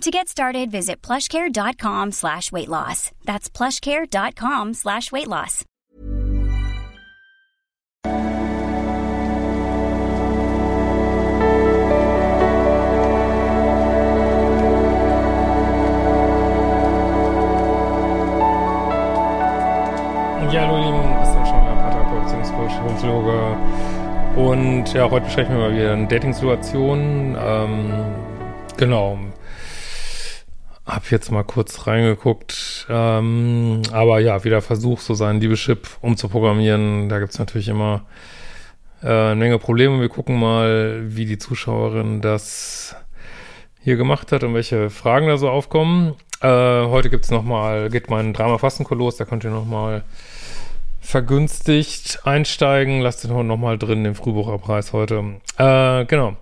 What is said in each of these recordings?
To get started, visit plushcare.com slash weight loss. That's plushcare.com slash weight loss. Ja, hallo ihr Lieben, Christian Schauer, Paartherapeut, Beziehungscoach, Psychologe. Und ja, heute besprechen wir mal wieder eine Dating-Situation. Ähm, genau. Hab jetzt mal kurz reingeguckt. Ähm, aber ja, wieder Versuch, so seinen Liebeschip umzuprogrammieren. Da gibt's natürlich immer äh, eine Menge Probleme. Wir gucken mal, wie die Zuschauerin das hier gemacht hat und welche Fragen da so aufkommen. Äh, heute gibt's noch mal, geht mein Drama Fastenkurs los, da könnt ihr noch mal vergünstigt einsteigen. Lasst den noch mal drin, den Frühbucherpreis heute. Äh, genau.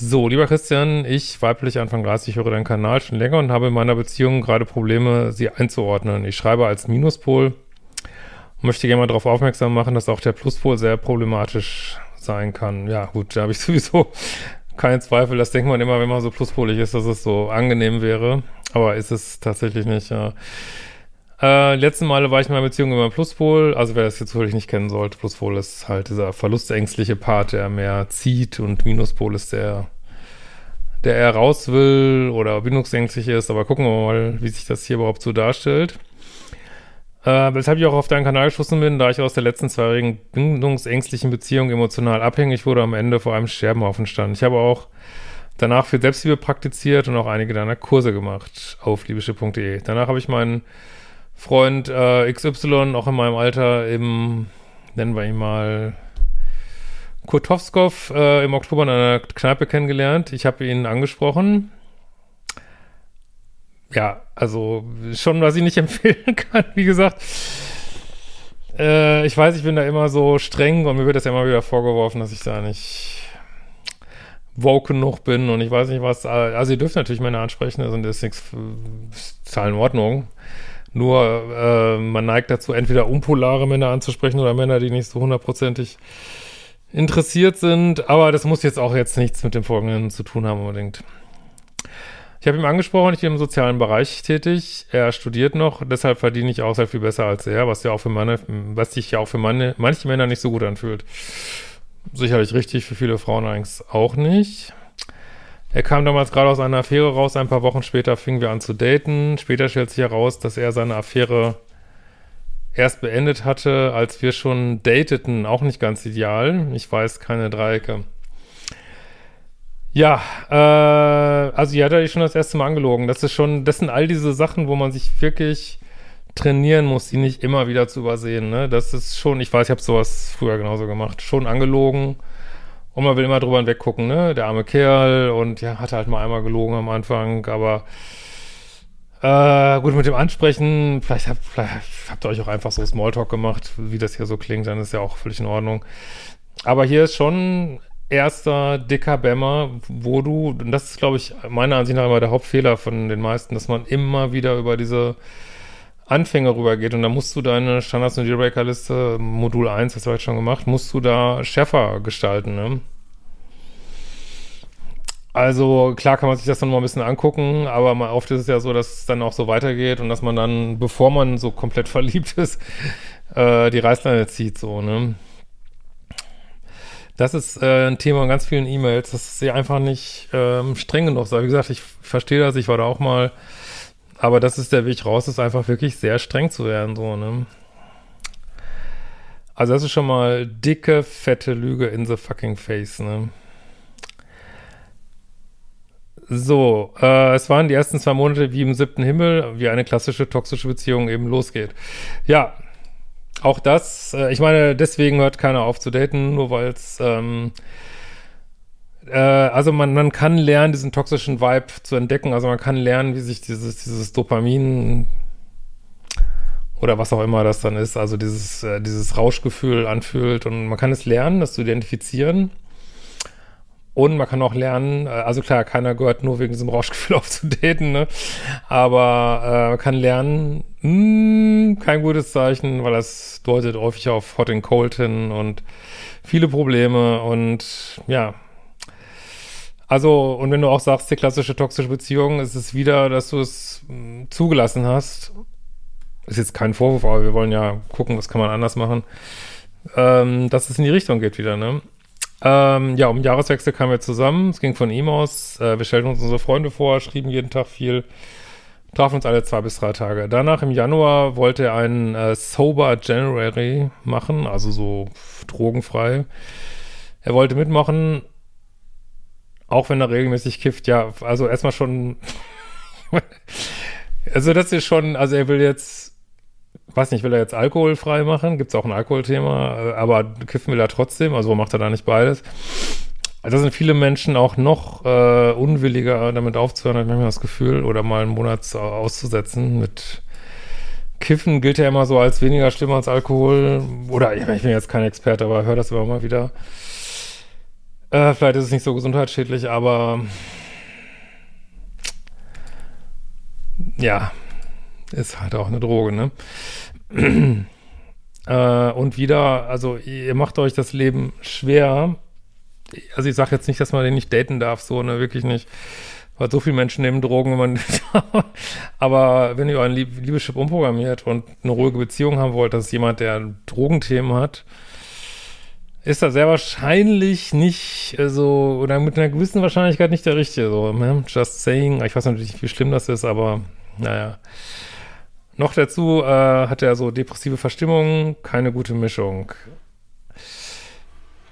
So, lieber Christian, ich, weiblich Anfang 30, höre deinen Kanal schon länger und habe in meiner Beziehung gerade Probleme, sie einzuordnen. Ich schreibe als Minuspol und möchte gerne mal darauf aufmerksam machen, dass auch der Pluspol sehr problematisch sein kann. Ja, gut, da habe ich sowieso keinen Zweifel. Das denkt man immer, wenn man so pluspolig ist, dass es so angenehm wäre. Aber ist es tatsächlich nicht, ja. Letzten Male war ich in meiner Beziehung immer Pluspol. Also wer das jetzt wirklich nicht kennen sollte, Pluspol ist halt dieser verlustängstliche Part, der mehr zieht und Minuspol ist der, der eher raus will oder bindungsängstlich ist. Aber gucken wir mal, wie sich das hier überhaupt so darstellt. Äh, weshalb ich auch auf deinen Kanal geschossen bin, da ich aus der letzten zweijährigen bindungsängstlichen Beziehung emotional abhängig wurde, am Ende vor einem Sterbenhaufen stand. Ich habe auch danach für Selbstliebe praktiziert und auch einige deiner Kurse gemacht auf liebische.de. Danach habe ich meinen Freund äh, XY, auch in meinem Alter, im, nennen wir ihn mal, Kurtowskow, äh, im Oktober in einer Kneipe kennengelernt. Ich habe ihn angesprochen. Ja, also schon, was ich nicht empfehlen kann, wie gesagt. Äh, ich weiß, ich bin da immer so streng und mir wird das ja immer wieder vorgeworfen, dass ich da nicht woke genug bin und ich weiß nicht was. Also ihr dürft natürlich Männer ansprechen, also das ist nichts, ist in Ordnung. Nur äh, man neigt dazu, entweder unpolare Männer anzusprechen oder Männer, die nicht so hundertprozentig interessiert sind. Aber das muss jetzt auch jetzt nichts mit dem Folgenden zu tun haben unbedingt. Ich habe ihm angesprochen, ich bin im sozialen Bereich tätig. Er studiert noch, deshalb verdiene ich auch sehr viel besser als er, was ja auch für meine, was sich ja auch für meine, manche Männer nicht so gut anfühlt. Sicherlich richtig, für viele Frauen eigentlich auch nicht. Er kam damals gerade aus einer Affäre raus, ein paar Wochen später fingen wir an zu daten. Später stellt sich heraus, dass er seine Affäre erst beendet hatte, als wir schon dateten. Auch nicht ganz ideal. Ich weiß, keine Dreiecke. Ja, äh, also ja, da hatte ich schon das erste Mal angelogen. Das ist schon, das sind all diese Sachen, wo man sich wirklich trainieren muss, die nicht immer wieder zu übersehen. Ne? Das ist schon, ich weiß, ich habe sowas früher genauso gemacht, schon angelogen und man will immer drüber weggucken, ne? Der arme Kerl und ja, hat halt mal einmal gelogen am Anfang, aber äh, gut, mit dem Ansprechen, vielleicht habt, vielleicht habt ihr euch auch einfach so Smalltalk gemacht, wie das hier so klingt, dann ist ja auch völlig in Ordnung. Aber hier ist schon erster dicker Bämmer, wo du, und das ist, glaube ich, meiner Ansicht nach immer der Hauptfehler von den meisten, dass man immer wieder über diese Anfänger rübergeht und da musst du deine Standards- und Dealbreaker-Liste, Modul 1, das habe ich schon gemacht, musst du da schärfer gestalten, ne? Also klar kann man sich das dann mal ein bisschen angucken, aber mal oft ist es ja so, dass es dann auch so weitergeht und dass man dann, bevor man so komplett verliebt ist, äh, die Reißleine zieht, so, ne? Das ist äh, ein Thema in ganz vielen E-Mails, dass sie einfach nicht ähm, streng genug sei. Wie gesagt, ich verstehe das, ich war da auch mal aber das ist der Weg raus, ist einfach wirklich sehr streng zu werden, so, ne? Also das ist schon mal dicke, fette Lüge in the fucking face, ne? So, äh, es waren die ersten zwei Monate wie im siebten Himmel, wie eine klassische toxische Beziehung eben losgeht. Ja, auch das, äh, ich meine, deswegen hört keiner auf zu daten, nur weil es ähm, äh, also man, man kann lernen, diesen toxischen Vibe zu entdecken. Also man kann lernen, wie sich dieses, dieses Dopamin oder was auch immer das dann ist, also dieses, äh, dieses Rauschgefühl anfühlt und man kann es lernen, das zu identifizieren. Und man kann auch lernen, äh, also klar, keiner gehört nur wegen diesem Rauschgefühl aufzudaten, ne? Aber äh, man kann lernen, mh, hm, kein gutes Zeichen, weil das deutet häufig auf Hot and Cold hin und viele Probleme und ja. Also, und wenn du auch sagst, die klassische toxische Beziehung, ist es wieder, dass du es hm, zugelassen hast, ist jetzt kein Vorwurf, aber wir wollen ja gucken, was kann man anders machen, ähm, dass es in die Richtung geht wieder, ne? Ähm, ja, um Jahreswechsel kamen wir zusammen, es ging von ihm aus, äh, wir stellten uns unsere Freunde vor, schrieben jeden Tag viel, trafen uns alle zwei bis drei Tage. Danach im Januar wollte er einen äh, Sober January machen, also so drogenfrei. Er wollte mitmachen, auch wenn er regelmäßig kifft, ja, also erstmal schon, also das ist schon, also er will jetzt weiß nicht, will er jetzt alkoholfrei machen? Gibt es auch ein Alkoholthema? Aber kiffen will er trotzdem, also macht er da nicht beides? Also sind viele Menschen auch noch äh, unwilliger, damit aufzuhören, habe ich manchmal das Gefühl, oder mal einen Monat auszusetzen mit Kiffen gilt ja immer so als weniger schlimm als Alkohol. Oder ich bin jetzt kein Experte, aber höre das immer mal wieder. Äh, vielleicht ist es nicht so gesundheitsschädlich, aber ja, ist halt auch eine Droge, ne? äh, und wieder, also ihr macht euch das Leben schwer. Also ich sage jetzt nicht, dass man den nicht daten darf, so, ne, wirklich nicht. Weil so viele Menschen nehmen Drogen, wenn man aber wenn ihr euren Lieb Liebeschip umprogrammiert und eine ruhige Beziehung haben wollt, dass jemand, der Drogenthemen hat, ist da sehr wahrscheinlich nicht so, also, oder mit einer gewissen Wahrscheinlichkeit nicht der Richtige, so, ne? Just saying. Ich weiß natürlich nicht, wie schlimm das ist, aber naja. Noch dazu äh, hat er so depressive Verstimmungen, keine gute Mischung.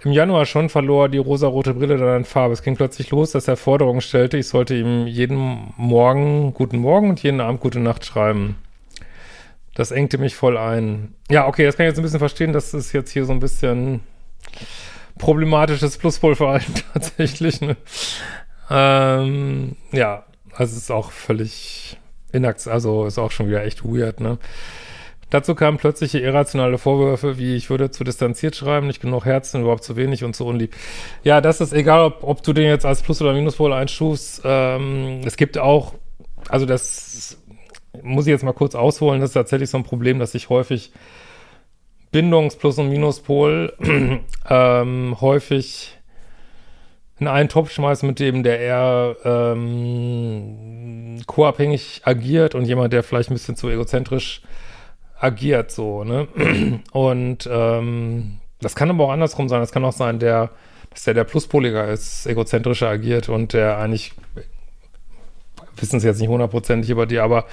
Im Januar schon verlor die rosarote Brille dann an Farbe. Es ging plötzlich los, dass er Forderungen stellte, ich sollte ihm jeden Morgen guten Morgen und jeden Abend gute Nacht schreiben. Das engte mich voll ein. Ja, okay, das kann ich jetzt ein bisschen verstehen. Das ist jetzt hier so ein bisschen problematisches Pluspolverhalten tatsächlich. Ne? Ähm, ja, also es ist auch völlig Inakt, also ist auch schon wieder echt weird, ne? Dazu kamen plötzliche irrationale Vorwürfe, wie ich würde zu distanziert schreiben, nicht genug Herzen, überhaupt zu wenig und zu unlieb. Ja, das ist egal, ob, ob du den jetzt als Plus- oder Minuspol einstufst. Ähm, es gibt auch, also das muss ich jetzt mal kurz ausholen, das ist tatsächlich so ein Problem, dass ich häufig Bindungs-Plus- und Minuspol ähm, häufig in einen Topf schmeißen, mit dem der eher ähm, co-abhängig agiert und jemand, der vielleicht ein bisschen zu egozentrisch agiert, so, ne? Und ähm, das kann aber auch andersrum sein. Das kann auch sein, der, dass der der Pluspoliger ist, egozentrischer agiert und der eigentlich, wissen Sie jetzt nicht hundertprozentig über die, aber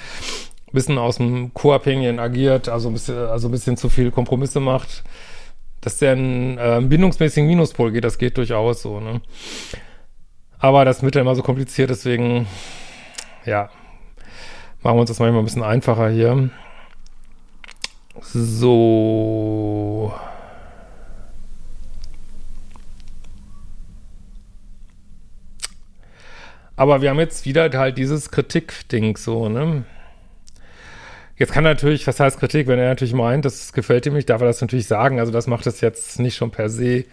bisschen aus dem Co-Abhängigen agiert, also ein bisschen, also ein bisschen zu viel Kompromisse macht dass der einen äh, bindungsmäßigen Minuspol geht, das geht durchaus so, ne? Aber das ja immer so kompliziert, deswegen, ja, machen wir uns das manchmal ein bisschen einfacher hier. So. Aber wir haben jetzt wieder halt dieses Kritik-Ding so, ne? Jetzt kann natürlich, was heißt Kritik, wenn er natürlich meint, das gefällt ihm nicht, darf er das natürlich sagen. Also das macht es jetzt nicht schon per se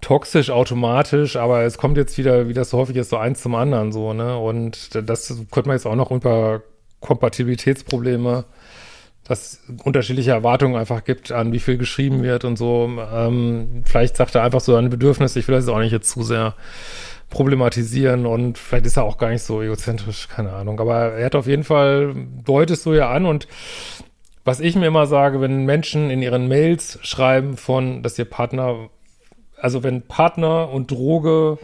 toxisch automatisch, aber es kommt jetzt wieder, wie das so häufig ist, so eins zum anderen so, ne? Und das könnte man jetzt auch noch unter Kompatibilitätsprobleme, dass unterschiedliche Erwartungen einfach gibt, an wie viel geschrieben wird und so. Ähm, vielleicht sagt er einfach so ein Bedürfnis, ich will das auch nicht jetzt zu sehr problematisieren und vielleicht ist er auch gar nicht so egozentrisch, keine Ahnung. Aber er hat auf jeden Fall, deutest so ja an und was ich mir immer sage, wenn Menschen in ihren Mails schreiben von, dass ihr Partner, also wenn Partner und Droge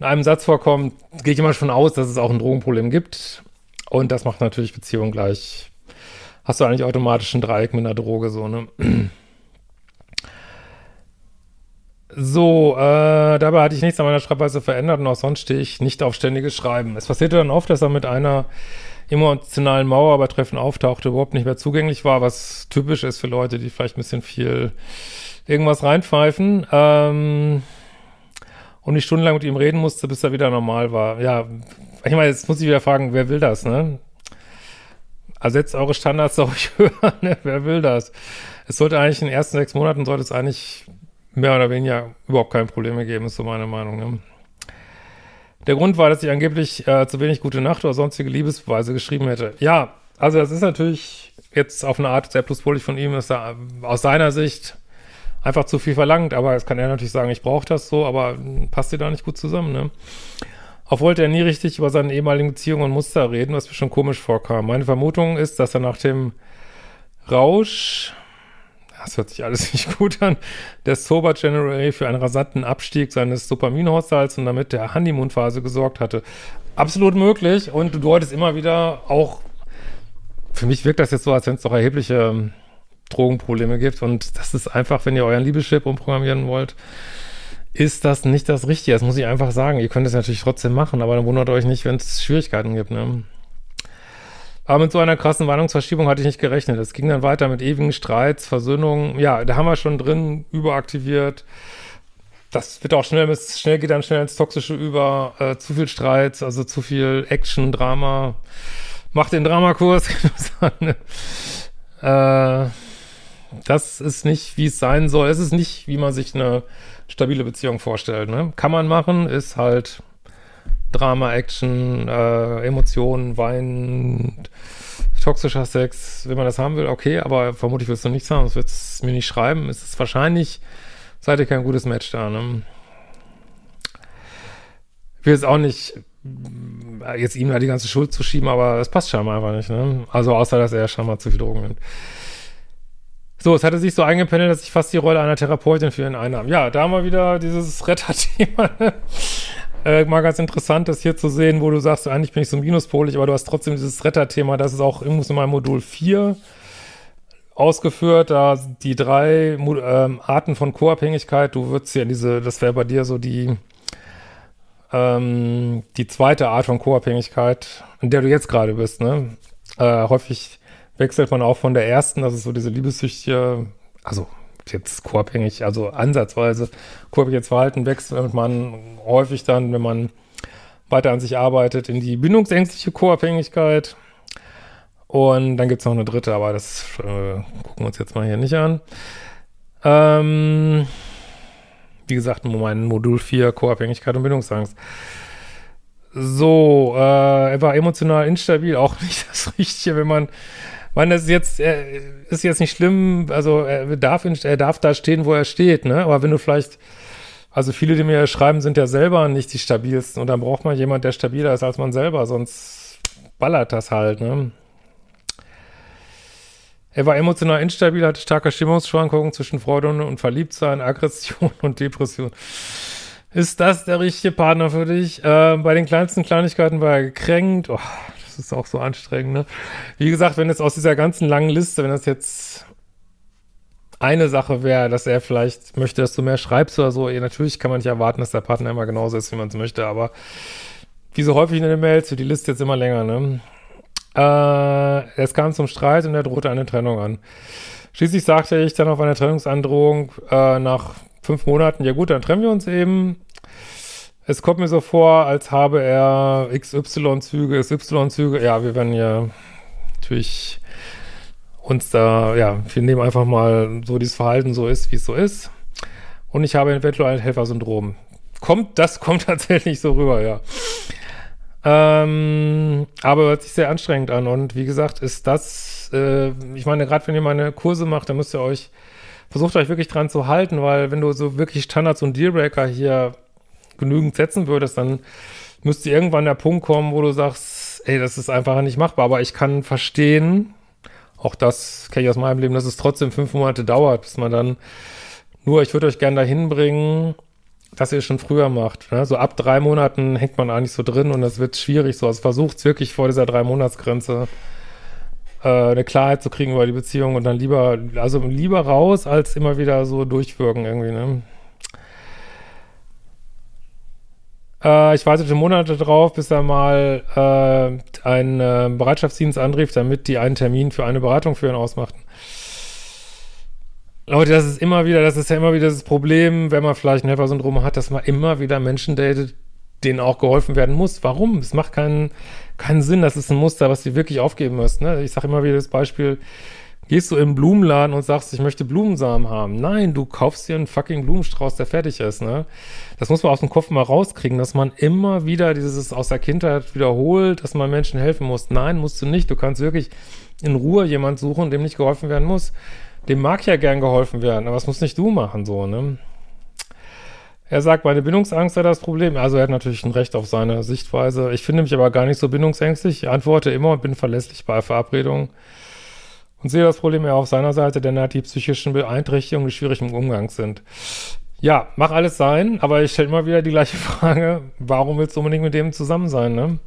in einem Satz vorkommen, gehe ich immer schon aus, dass es auch ein Drogenproblem gibt. Und das macht natürlich Beziehungen gleich. Hast du eigentlich automatisch ein Dreieck mit einer Droge, so, ne? So, äh, dabei hatte ich nichts an meiner Schreibweise verändert und auch sonst stehe ich nicht auf ständiges Schreiben. Es passierte dann oft, dass er mit einer emotionalen Mauer bei Treffen auftauchte, überhaupt nicht mehr zugänglich war, was typisch ist für Leute, die vielleicht ein bisschen viel irgendwas reinpfeifen. Ähm, und ich stundenlang mit ihm reden musste, bis er wieder normal war. Ja, ich meine, jetzt muss ich wieder fragen, wer will das, ne? Also setzt eure Standards doch höher, ne? Wer will das? Es sollte eigentlich in den ersten sechs Monaten sollte es eigentlich mehr oder weniger überhaupt keine Probleme geben, ist so meine Meinung. Ne? Der Grund war, dass ich angeblich äh, zu wenig gute Nacht oder sonstige Liebesbeweise geschrieben hätte. Ja, also das ist natürlich jetzt auf eine Art sehr pluspolig von ihm, ist da aus seiner Sicht einfach zu viel verlangt, aber jetzt kann er natürlich sagen, ich brauche das so, aber passt dir da nicht gut zusammen, ne? Auch wollte er nie richtig über seine ehemaligen Beziehungen und Muster reden, was mir schon komisch vorkam. Meine Vermutung ist, dass er nach dem Rausch, das hört sich alles nicht gut an, der Sober January für einen rasanten Abstieg seines Dopaminhaushalts und damit der Honeymoon-Phase gesorgt hatte. Absolut möglich und du deutest immer wieder auch, für mich wirkt das jetzt so, als wenn es doch erhebliche ähm, Drogenprobleme gibt und das ist einfach, wenn ihr euren Liebeschip umprogrammieren wollt, ist das nicht das Richtige. Das muss ich einfach sagen. Ihr könnt es natürlich trotzdem machen, aber dann wundert euch nicht, wenn es Schwierigkeiten gibt. Ne? Aber mit so einer krassen Warnungsverschiebung hatte ich nicht gerechnet. Es ging dann weiter mit ewigen Streits, Versöhnungen. Ja, da haben wir schon drin überaktiviert. Das wird auch schnell, schnell geht dann schnell ins Toxische über. Äh, zu viel Streit, also zu viel Action, Drama. Macht den Dramakurs? Äh, das ist nicht, wie es sein soll. Es ist nicht, wie man sich eine stabile Beziehung vorstellt. Ne? Kann man machen, ist halt Drama, Action, äh, Emotionen, Wein, toxischer Sex. Wenn man das haben will, okay, aber vermutlich willst du nichts haben, sonst wird es mir nicht schreiben. Es ist wahrscheinlich, seid ihr kein gutes Match da. Ne? Ich will jetzt auch nicht äh, jetzt ihm da die ganze Schuld zu schieben, aber es passt scheinbar einfach nicht. Ne? Also außer, dass er scheinbar zu viel Drogen nimmt. So, es hatte sich so eingependelt, dass ich fast die Rolle einer Therapeutin für ihn einnahm. Ja, da haben wir wieder dieses Retterthema. Äh, mal ganz interessant, das hier zu sehen, wo du sagst, eigentlich bin ich so minuspolig, aber du hast trotzdem dieses Retterthema, das ist auch irgendwo in meinem Modul 4 ausgeführt, da die drei ähm, Arten von Co-Abhängigkeit, du würdest ja diese, das wäre bei dir so die, ähm, die zweite Art von Co-Abhängigkeit, in der du jetzt gerade bist, ne? Äh, häufig wechselt man auch von der ersten, das ist so diese liebessüchtige, also jetzt co-abhängig, also ansatzweise co-abhängiges Verhalten wechselt man häufig dann, wenn man weiter an sich arbeitet, in die bindungsängstliche Co-Abhängigkeit. Und dann gibt es noch eine dritte, aber das äh, gucken wir uns jetzt mal hier nicht an. Ähm, wie gesagt, mein Modul 4, Co-Abhängigkeit und Bindungsangst. So, äh, er war emotional instabil, auch nicht das Richtige, wenn man meine, das ist jetzt, äh, ist jetzt nicht schlimm, also er darf, er darf da stehen, wo er steht, ne? Aber wenn du vielleicht, also viele, die mir schreiben, sind ja selber nicht die stabilsten und dann braucht man jemand, der stabiler ist als man selber, sonst ballert das halt, ne? Er war emotional instabil, hatte starke Stimmungsschwankungen zwischen Freude und Verliebtsein, Aggression und Depression. Ist das der richtige Partner für dich? Äh, bei den kleinsten Kleinigkeiten war er gekränkt. Oh, das ist auch so anstrengend, ne? Wie gesagt, wenn jetzt aus dieser ganzen langen Liste, wenn das jetzt eine Sache wäre, dass er vielleicht möchte, dass du mehr schreibst oder so, ja, natürlich kann man nicht erwarten, dass der Partner immer genauso ist, wie man es möchte, aber wie so häufig in den Mails wird die Liste jetzt immer länger, ne? Äh, es kam zum Streit und er drohte eine Trennung an. Schließlich sagte ich dann auf eine Trennungsandrohung äh, nach fünf Monaten, ja gut, dann trennen wir uns eben. Es kommt mir so vor, als habe er XY-Züge, SY-Züge. Ja, wir werden ja natürlich uns da, ja, wir nehmen einfach mal so dieses Verhalten so ist, wie es so ist. Und ich habe eventuell ein Helfersyndrom. Kommt, das kommt tatsächlich so rüber, ja. Ähm, aber hört sich sehr anstrengend an. Und wie gesagt, ist das, äh, ich meine, gerade wenn ihr meine Kurse macht, dann müsst ihr euch, versucht euch wirklich dran zu halten, weil wenn du so wirklich Standards und Dealbreaker hier genügend setzen würdest, dann müsste irgendwann der Punkt kommen, wo du sagst, ey, das ist einfach nicht machbar. Aber ich kann verstehen, auch das kenne ich aus meinem Leben, dass es trotzdem fünf Monate dauert, bis man dann nur, ich würde euch gerne dahin bringen, dass ihr es schon früher macht. Ne? So ab drei Monaten hängt man eigentlich so drin und das wird schwierig so. Also versucht wirklich vor dieser drei Monatsgrenze äh, eine Klarheit zu kriegen über die Beziehung und dann lieber, also lieber raus, als immer wieder so durchwirken irgendwie, ne? Äh, ich wartete Monate drauf, bis er mal äh, einen äh, Bereitschaftsdienst anrief, damit die einen Termin für eine Beratung für ihn ausmachten. Leute, das ist immer wieder, das ist ja immer wieder das Problem, wenn man vielleicht ein Helfersyndrom hat, dass man immer wieder Menschen datet, denen auch geholfen werden muss. Warum? Es macht keinen, keinen Sinn. Das ist ein Muster, was du wirklich aufgeben musst. Ne? Ich sage immer wieder das Beispiel, gehst du im Blumenladen und sagst, ich möchte Blumensamen haben. Nein, du kaufst dir einen fucking Blumenstrauß, der fertig ist. Ne? Das muss man aus dem Kopf mal rauskriegen, dass man immer wieder dieses aus der Kindheit wiederholt, dass man Menschen helfen muss. Nein, musst du nicht. Du kannst wirklich in Ruhe jemand suchen, dem nicht geholfen werden muss. Dem mag ja gern geholfen werden, aber das muss nicht du machen, so, ne? Er sagt, meine Bindungsangst sei das Problem. Also er hat natürlich ein Recht auf seine Sichtweise. Ich finde mich aber gar nicht so bindungsängstlich. Ich antworte immer und bin verlässlich bei Verabredungen und sehe das Problem eher auf seiner Seite, denn hat die psychischen Beeinträchtigungen, die schwierig im Umgang sind. Ja, mach alles sein, aber ich stelle immer wieder die gleiche Frage, warum willst du unbedingt mit dem zusammen sein, ne?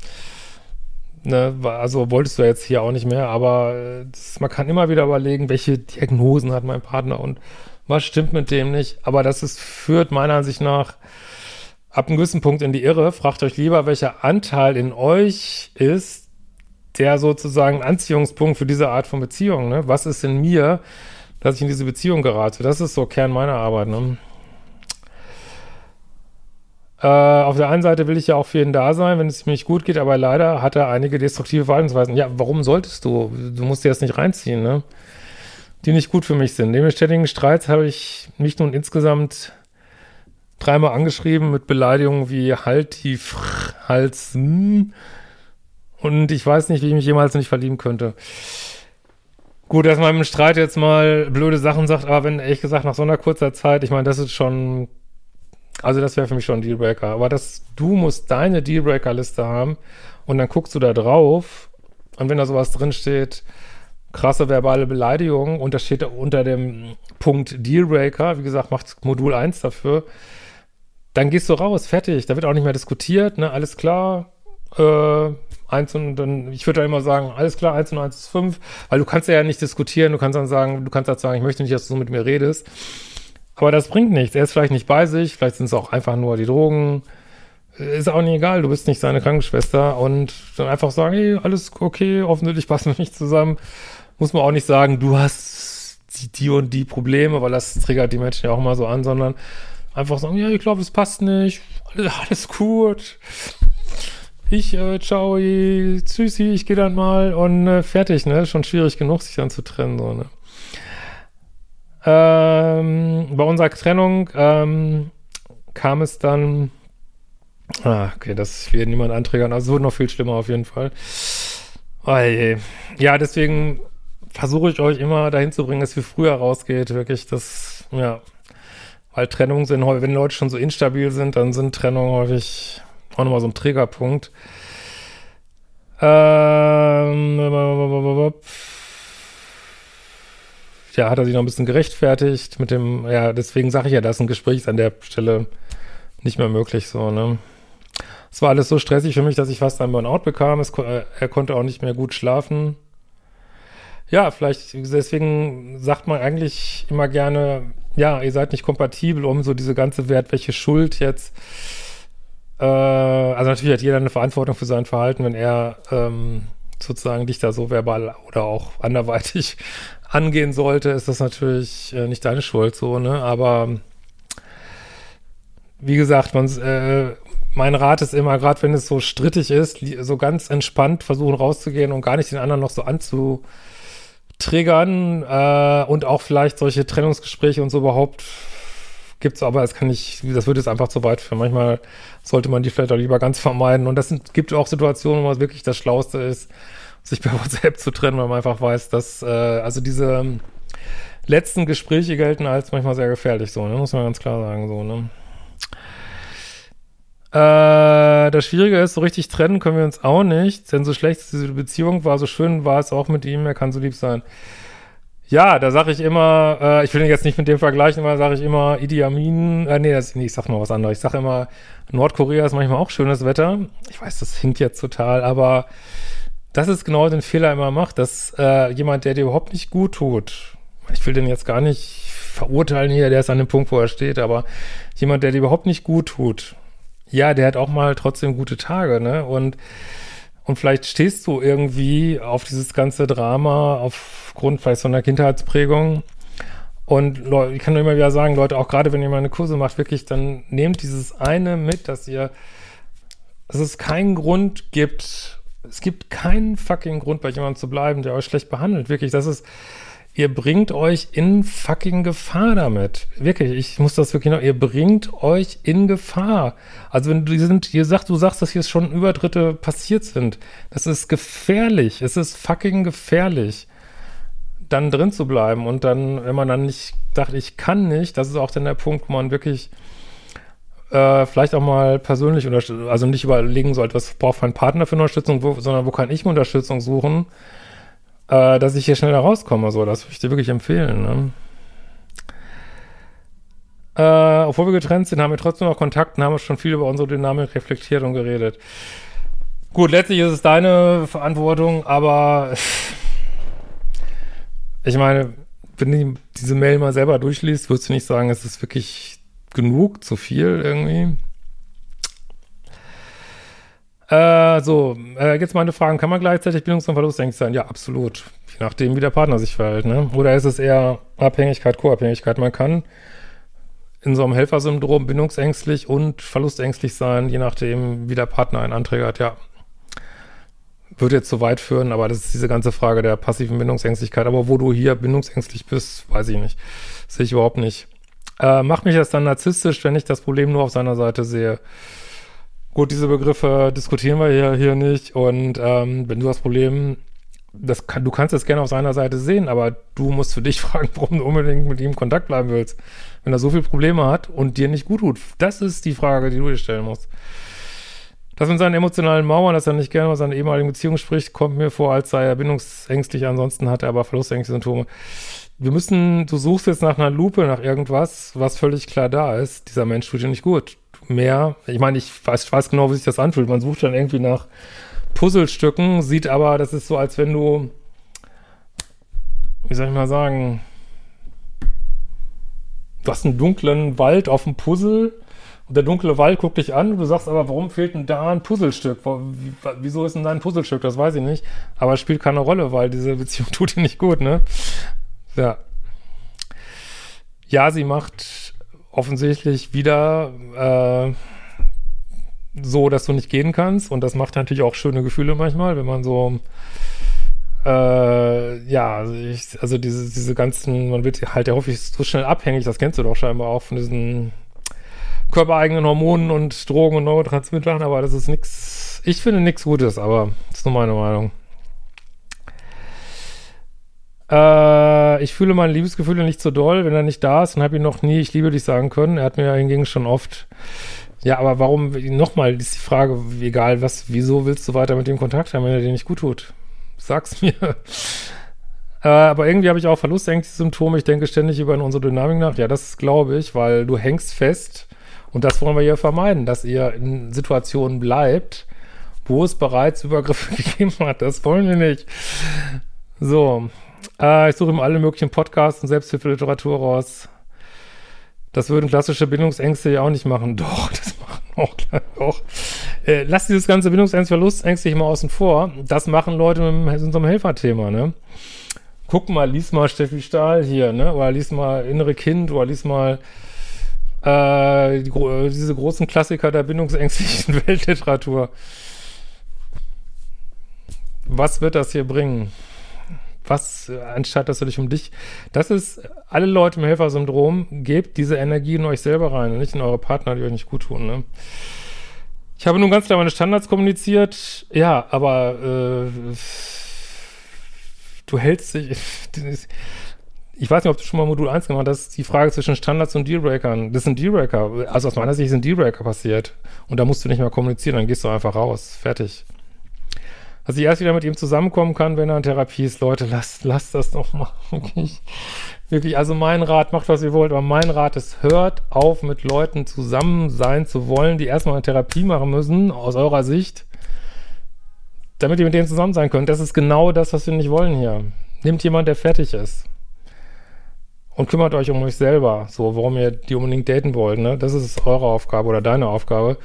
Ne, also wolltest du jetzt hier auch nicht mehr, aber äh, das, man kann immer wieder überlegen, welche Diagnosen hat mein Partner und was stimmt mit dem nicht. Aber das ist, führt meiner Ansicht nach ab einem gewissen Punkt in die Irre. Fragt euch lieber, welcher Anteil in euch ist, der sozusagen Anziehungspunkt für diese Art von Beziehung. Ne? Was ist in mir, dass ich in diese Beziehung gerate? Das ist so Kern meiner Arbeit. Ne? Äh, auf der einen Seite will ich ja auch für ihn da sein, wenn es mir nicht gut geht, aber leider hat er einige destruktive Verhaltensweisen. Ja, warum solltest du? Du musst dir das nicht reinziehen, ne? Die nicht gut für mich sind. Neben ständigen Streits habe ich mich nun insgesamt dreimal angeschrieben mit Beleidigungen wie halt die Fr Hals hm. Und ich weiß nicht, wie ich mich jemals nicht verlieben könnte. Gut, dass man im Streit jetzt mal blöde Sachen sagt, aber wenn, ehrlich gesagt, nach so einer kurzer Zeit, ich meine, das ist schon also das wäre für mich schon ein Dealbreaker. Aber das, du musst deine Dealbreaker-Liste haben und dann guckst du da drauf und wenn da sowas drinsteht, krasse verbale Beleidigung und das steht unter dem Punkt Dealbreaker, wie gesagt, macht Modul 1 dafür, dann gehst du raus, fertig. Da wird auch nicht mehr diskutiert, ne? Alles klar, äh, eins und dann, ich würde da immer sagen, alles klar, eins und eins ist fünf, weil du kannst ja nicht diskutieren, du kannst dann sagen, du kannst halt sagen, ich möchte nicht, dass du so mit mir redest. Aber das bringt nichts. Er ist vielleicht nicht bei sich, vielleicht sind es auch einfach nur die Drogen. Ist auch nicht egal, du bist nicht seine Krankenschwester und dann einfach sagen, hey, alles okay, offensichtlich passen wir nicht zusammen. Muss man auch nicht sagen, du hast die, die und die Probleme, weil das triggert die Menschen ja auch immer so an, sondern einfach sagen, ja, ich glaube, es passt nicht, alles gut. Ich, äh, ciao, tschüssi, ich gehe dann mal und äh, fertig, ne? Schon schwierig genug, sich dann zu trennen, so, ne? Ähm, bei unserer Trennung ähm, kam es dann. Ah, okay, das wird niemand anträgern. Also es wurde noch viel schlimmer auf jeden Fall. Oh je. Ja, deswegen versuche ich euch immer dahin zu bringen, dass wir früher rausgeht. Wirklich, das, ja. Weil Trennungen sind, wenn Leute schon so instabil sind, dann sind Trennungen häufig auch nochmal so ein Triggerpunkt. Ähm, ja, hat er sich noch ein bisschen gerechtfertigt mit dem, ja, deswegen sage ich ja, dass ein Gespräch an der Stelle nicht mehr möglich, so, ne. Es war alles so stressig für mich, dass ich fast einen Burnout bekam. Es, äh, er konnte auch nicht mehr gut schlafen. Ja, vielleicht, deswegen sagt man eigentlich immer gerne, ja, ihr seid nicht kompatibel, um so diese ganze Wert, welche Schuld jetzt. Äh, also natürlich hat jeder eine Verantwortung für sein Verhalten, wenn er ähm, sozusagen dich da so verbal oder auch anderweitig angehen sollte, ist das natürlich äh, nicht deine Schuld so, ne? Aber wie gesagt, man, äh, mein Rat ist immer, gerade wenn es so strittig ist, so ganz entspannt versuchen rauszugehen und gar nicht den anderen noch so anzutriggern äh, und auch vielleicht solche Trennungsgespräche und so überhaupt gibt's aber, das kann ich, das würde jetzt einfach zu weit führen. Manchmal sollte man die vielleicht auch lieber ganz vermeiden. Und das sind, gibt auch Situationen, wo es wirklich das Schlauste ist, sich bei WhatsApp zu trennen, weil man einfach weiß, dass, äh, also diese ähm, letzten Gespräche gelten als manchmal sehr gefährlich, so, ne? muss man ganz klar sagen, so, ne. Äh, das Schwierige ist, so richtig trennen können wir uns auch nicht, denn so schlecht diese Beziehung war, so schön war es auch mit ihm, er kann so lieb sein. Ja, da sage ich immer, äh, ich will ihn jetzt nicht mit dem vergleichen, aber sage ich immer Idi Amin, äh, nee, das, nee, ich sag mal was anderes. Ich sage immer, Nordkorea ist manchmal auch schönes Wetter. Ich weiß, das hinkt jetzt total, aber das ist genau den Fehler immer macht, dass äh, jemand, der dir überhaupt nicht gut tut, ich will den jetzt gar nicht verurteilen hier, der ist an dem Punkt, wo er steht, aber jemand, der dir überhaupt nicht gut tut, ja, der hat auch mal trotzdem gute Tage, ne? Und und vielleicht stehst du irgendwie auf dieses ganze Drama aufgrund vielleicht so einer Kindheitsprägung. Und ich kann nur immer wieder sagen, Leute, auch gerade wenn ihr mal eine Kurse macht, wirklich, dann nehmt dieses eine mit, dass ihr dass es keinen Grund gibt, es gibt keinen fucking Grund, bei jemandem zu bleiben, der euch schlecht behandelt. Wirklich, das ist, ihr bringt euch in fucking Gefahr damit. Wirklich, ich muss das wirklich noch, ihr bringt euch in Gefahr. Also wenn du sind, ihr sagt, du sagst, dass hier schon Übertritte passiert sind. Das ist gefährlich. Es ist fucking gefährlich, dann drin zu bleiben. Und dann, wenn man dann nicht sagt, ich kann nicht, das ist auch dann der Punkt, wo man wirklich äh, vielleicht auch mal persönlich unterstützen, also nicht überlegen sollte, was braucht mein Partner für Unterstützung, wo, sondern wo kann ich mir Unterstützung suchen äh, dass ich hier schneller rauskomme. So, das würde ich dir wirklich empfehlen. Ne? Äh, obwohl wir getrennt sind, haben wir trotzdem noch Kontakt und haben schon viel über unsere Dynamik reflektiert und geredet. Gut, letztlich ist es deine Verantwortung, aber ich meine, wenn du diese Mail mal selber durchliest, würdest du nicht sagen, es ist wirklich genug, zu viel irgendwie. Äh, so, äh, jetzt meine Fragen. Kann man gleichzeitig bindungs- und verlustängstlich sein? Ja, absolut. Je nachdem, wie der Partner sich verhält. Ne? Oder ist es eher Abhängigkeit, Co-Abhängigkeit? Man kann in so einem Helfersyndrom bindungsängstlich und verlustängstlich sein, je nachdem, wie der Partner einen Anträge hat. Ja, würde jetzt zu weit führen, aber das ist diese ganze Frage der passiven Bindungsängstlichkeit. Aber wo du hier bindungsängstlich bist, weiß ich nicht. Sehe ich überhaupt nicht. Äh, macht mich das dann narzisstisch, wenn ich das Problem nur auf seiner Seite sehe? Gut, diese Begriffe diskutieren wir hier, hier nicht. Und ähm, wenn du das Problem, das kann, du kannst es gerne auf seiner Seite sehen, aber du musst für dich fragen, warum du unbedingt mit ihm in Kontakt bleiben willst. Wenn er so viele Probleme hat und dir nicht gut tut. Das ist die Frage, die du dir stellen musst. Das mit seinen emotionalen Mauern, dass er nicht gerne über seine ehemaligen Beziehungen spricht, kommt mir vor, als sei er bindungsängstlich. Ansonsten hat er aber verlustängstliche Symptome. Wir müssen, du suchst jetzt nach einer Lupe, nach irgendwas, was völlig klar da ist. Dieser Mensch tut dir nicht gut mehr. Ich meine, ich weiß, ich weiß genau, wie sich das anfühlt. Man sucht dann irgendwie nach Puzzlestücken, sieht aber, das ist so, als wenn du, wie soll ich mal sagen, du hast einen dunklen Wald auf dem Puzzle und der dunkle Wald guckt dich an. Du sagst aber, warum fehlt denn da ein Puzzlestück? Wieso ist denn da ein Puzzlestück? Das weiß ich nicht. Aber es spielt keine Rolle, weil diese Beziehung tut dir nicht gut, ne? Ja. Ja, sie macht offensichtlich wieder äh, so, dass du nicht gehen kannst. Und das macht natürlich auch schöne Gefühle manchmal, wenn man so äh, ja, also, ich, also diese, diese ganzen, man wird halt ja häufig so schnell abhängig, das kennst du doch scheinbar auch von diesen körpereigenen Hormonen und Drogen und Neurotransmittern, aber das ist nichts, ich finde nichts Gutes, aber das ist nur meine Meinung. Äh, ich fühle meine Liebesgefühle nicht so doll, wenn er nicht da ist und habe ihn noch nie ich liebe dich sagen können. Er hat mir hingegen schon oft ja, aber warum, nochmal ist die Frage, egal was, wieso willst du weiter mit dem Kontakt haben, wenn er dir nicht gut tut? Sag's mir. äh, aber irgendwie habe ich auch verlustängstliche Symptome. Ich denke ständig über unsere Dynamik nach. Ja, das glaube ich, weil du hängst fest und das wollen wir ja vermeiden, dass ihr in Situationen bleibt, wo es bereits Übergriffe gegeben hat. Das wollen wir nicht. So, äh, ich suche ihm alle möglichen Podcasts und Selbsthilfeliteratur raus. Das würden klassische Bindungsängste ja auch nicht machen. Doch, das machen auch, auch. Äh, lass dieses ganze Bindungsängste, Verlustängste mal außen vor. Das machen Leute mit einem Helferthema, ne? Guck mal, lies mal Steffi Stahl hier, ne? Oder lies mal Innere Kind, oder lies mal äh, die, diese großen Klassiker der bindungsängstlichen Weltliteratur. Was wird das hier bringen? was, anstatt dass du dich um dich, das ist, alle Leute im Helfersyndrom, gebt diese Energie in euch selber rein und nicht in eure Partner, die euch nicht gut tun, ne? Ich habe nun ganz klar meine Standards kommuniziert, ja, aber äh, du hältst dich, ich weiß nicht, ob du schon mal Modul 1 gemacht hast, die Frage zwischen Standards und Dealbreakern. Das sind Dealbreaker. Also aus meiner Sicht sind Dealbreaker passiert. Und da musst du nicht mehr kommunizieren, dann gehst du einfach raus. Fertig dass ich erst wieder mit ihm zusammenkommen kann, wenn er in Therapie ist. Leute, lasst, lasst das doch mal. Wirklich, wirklich, also mein Rat, macht was ihr wollt, aber mein Rat ist, hört auf, mit Leuten zusammen sein zu wollen, die erstmal eine Therapie machen müssen, aus eurer Sicht, damit ihr mit denen zusammen sein könnt. Das ist genau das, was wir nicht wollen hier. Nehmt jemand, der fertig ist. Und kümmert euch um euch selber, so, warum ihr die unbedingt daten wollt, ne? Das ist eure Aufgabe oder deine Aufgabe.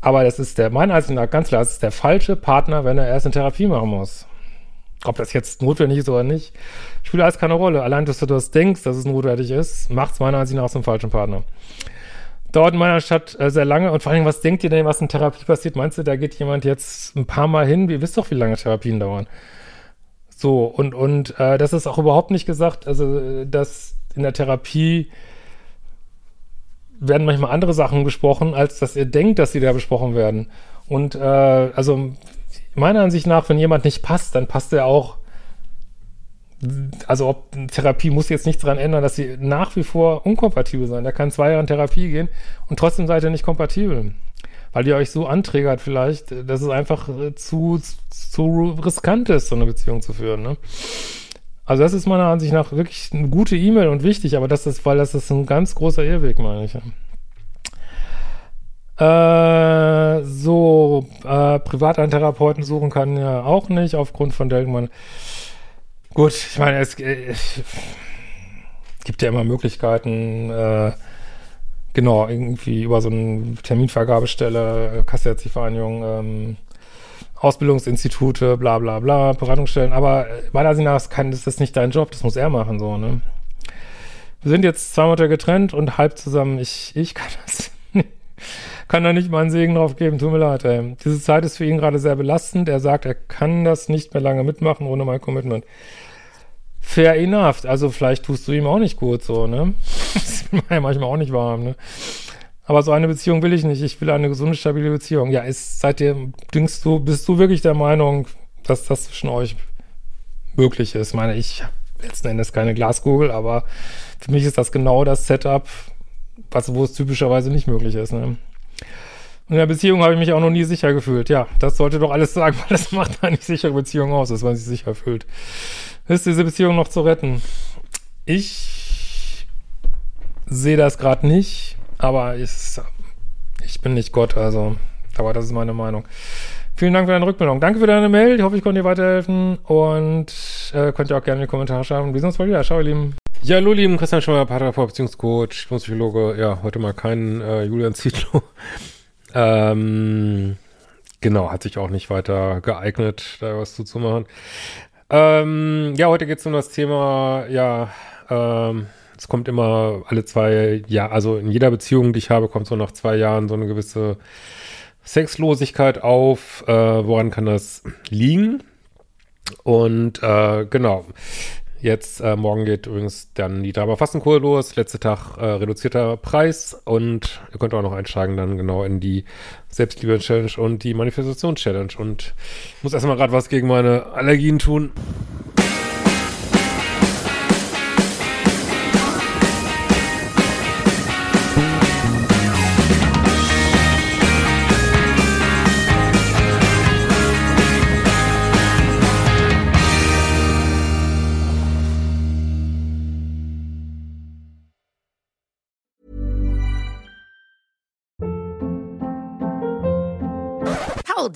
Aber das ist der, meiner Ansicht nach ganz klar, das ist der falsche Partner, wenn er erst eine Therapie machen muss. Ob das jetzt notwendig ist oder nicht, spielt alles keine Rolle. Allein, dass du das denkst, dass es notwendig ist, macht es meiner Ansicht nach zum falschen Partner. dauert in meiner Stadt äh, sehr lange. Und vor allem, was denkt ihr denn, was in Therapie passiert? Meinst du, da geht jemand jetzt ein paar Mal hin? Ihr wisst doch, wie lange Therapien dauern. So, und, und äh, das ist auch überhaupt nicht gesagt, also dass in der Therapie werden manchmal andere Sachen besprochen, als dass ihr denkt, dass sie da besprochen werden. Und äh, also meiner Ansicht nach, wenn jemand nicht passt, dann passt er auch also ob Therapie muss jetzt nichts daran ändern, dass sie nach wie vor unkompatibel sein. Da kann zwei Jahre in Therapie gehen und trotzdem seid ihr nicht kompatibel. Weil ihr euch so anträgert vielleicht, dass es einfach äh, zu, zu riskant ist, so eine Beziehung zu führen. Ne? Also das ist meiner Ansicht nach wirklich eine gute E-Mail und wichtig, aber das ist, weil das ist ein ganz großer Irrweg, meine ich. Äh, so, äh, privat einen Therapeuten suchen kann ja auch nicht, aufgrund von Deltmann. Gut, ich meine, es, äh, gibt ja immer Möglichkeiten, äh, genau, irgendwie über so eine Terminvergabestelle, Kasserzievereinigung, ähm, Ausbildungsinstitute, bla bla bla, Beratungsstellen, aber meiner Ansicht nach kann, ist das nicht dein Job, das muss er machen, so, ne? Wir sind jetzt zwei Monate getrennt und halb zusammen. Ich, ich kann das nicht kann da nicht mal einen Segen drauf geben. Tut mir leid, ey. Diese Zeit ist für ihn gerade sehr belastend. Er sagt, er kann das nicht mehr lange mitmachen ohne mein Commitment. Fair enough. Also vielleicht tust du ihm auch nicht gut, so, ne? Das ist manchmal auch nicht warm, ne? Aber so eine Beziehung will ich nicht. Ich will eine gesunde, stabile Beziehung. Ja, ist seitdem, denkst du, bist du wirklich der Meinung, dass das zwischen euch möglich ist? Ich meine, ich letzten Endes keine Glaskugel, aber für mich ist das genau das Setup, was, wo es typischerweise nicht möglich ist, ne? In der Beziehung habe ich mich auch noch nie sicher gefühlt. Ja, das sollte doch alles sagen, weil das macht eine sichere Beziehung aus, dass man sich sicher fühlt. Ist diese Beziehung noch zu retten? Ich sehe das gerade nicht, aber ich, ich bin nicht Gott, also, aber das ist meine Meinung. Vielen Dank für deine Rückmeldung. Danke für deine Mail. Ich hoffe, ich konnte dir weiterhelfen und äh, könnt ihr auch gerne in die Kommentare schreiben. Wir sehen uns bald wieder. Ciao, ihr Lieben. Ja, hallo, lieben Christian Scheuer, Paartherapeut, Beziehungscoach, Psychologe. Ja, heute mal kein äh, Julian Zietlow. Ähm, genau, hat sich auch nicht weiter geeignet, da was zuzumachen. Ähm, ja, heute geht es um das Thema, ja, ähm, es kommt immer alle zwei Jahre, also in jeder Beziehung, die ich habe, kommt so nach zwei Jahren so eine gewisse Sexlosigkeit auf. Äh, woran kann das liegen? Und äh, genau, Jetzt, äh, morgen geht übrigens dann die Drama Fastenkur los. Letzter Tag äh, reduzierter Preis und ihr könnt auch noch einsteigen dann genau in die Selbstliebe-Challenge und die Manifestation-Challenge. Und ich muss erstmal gerade was gegen meine Allergien tun.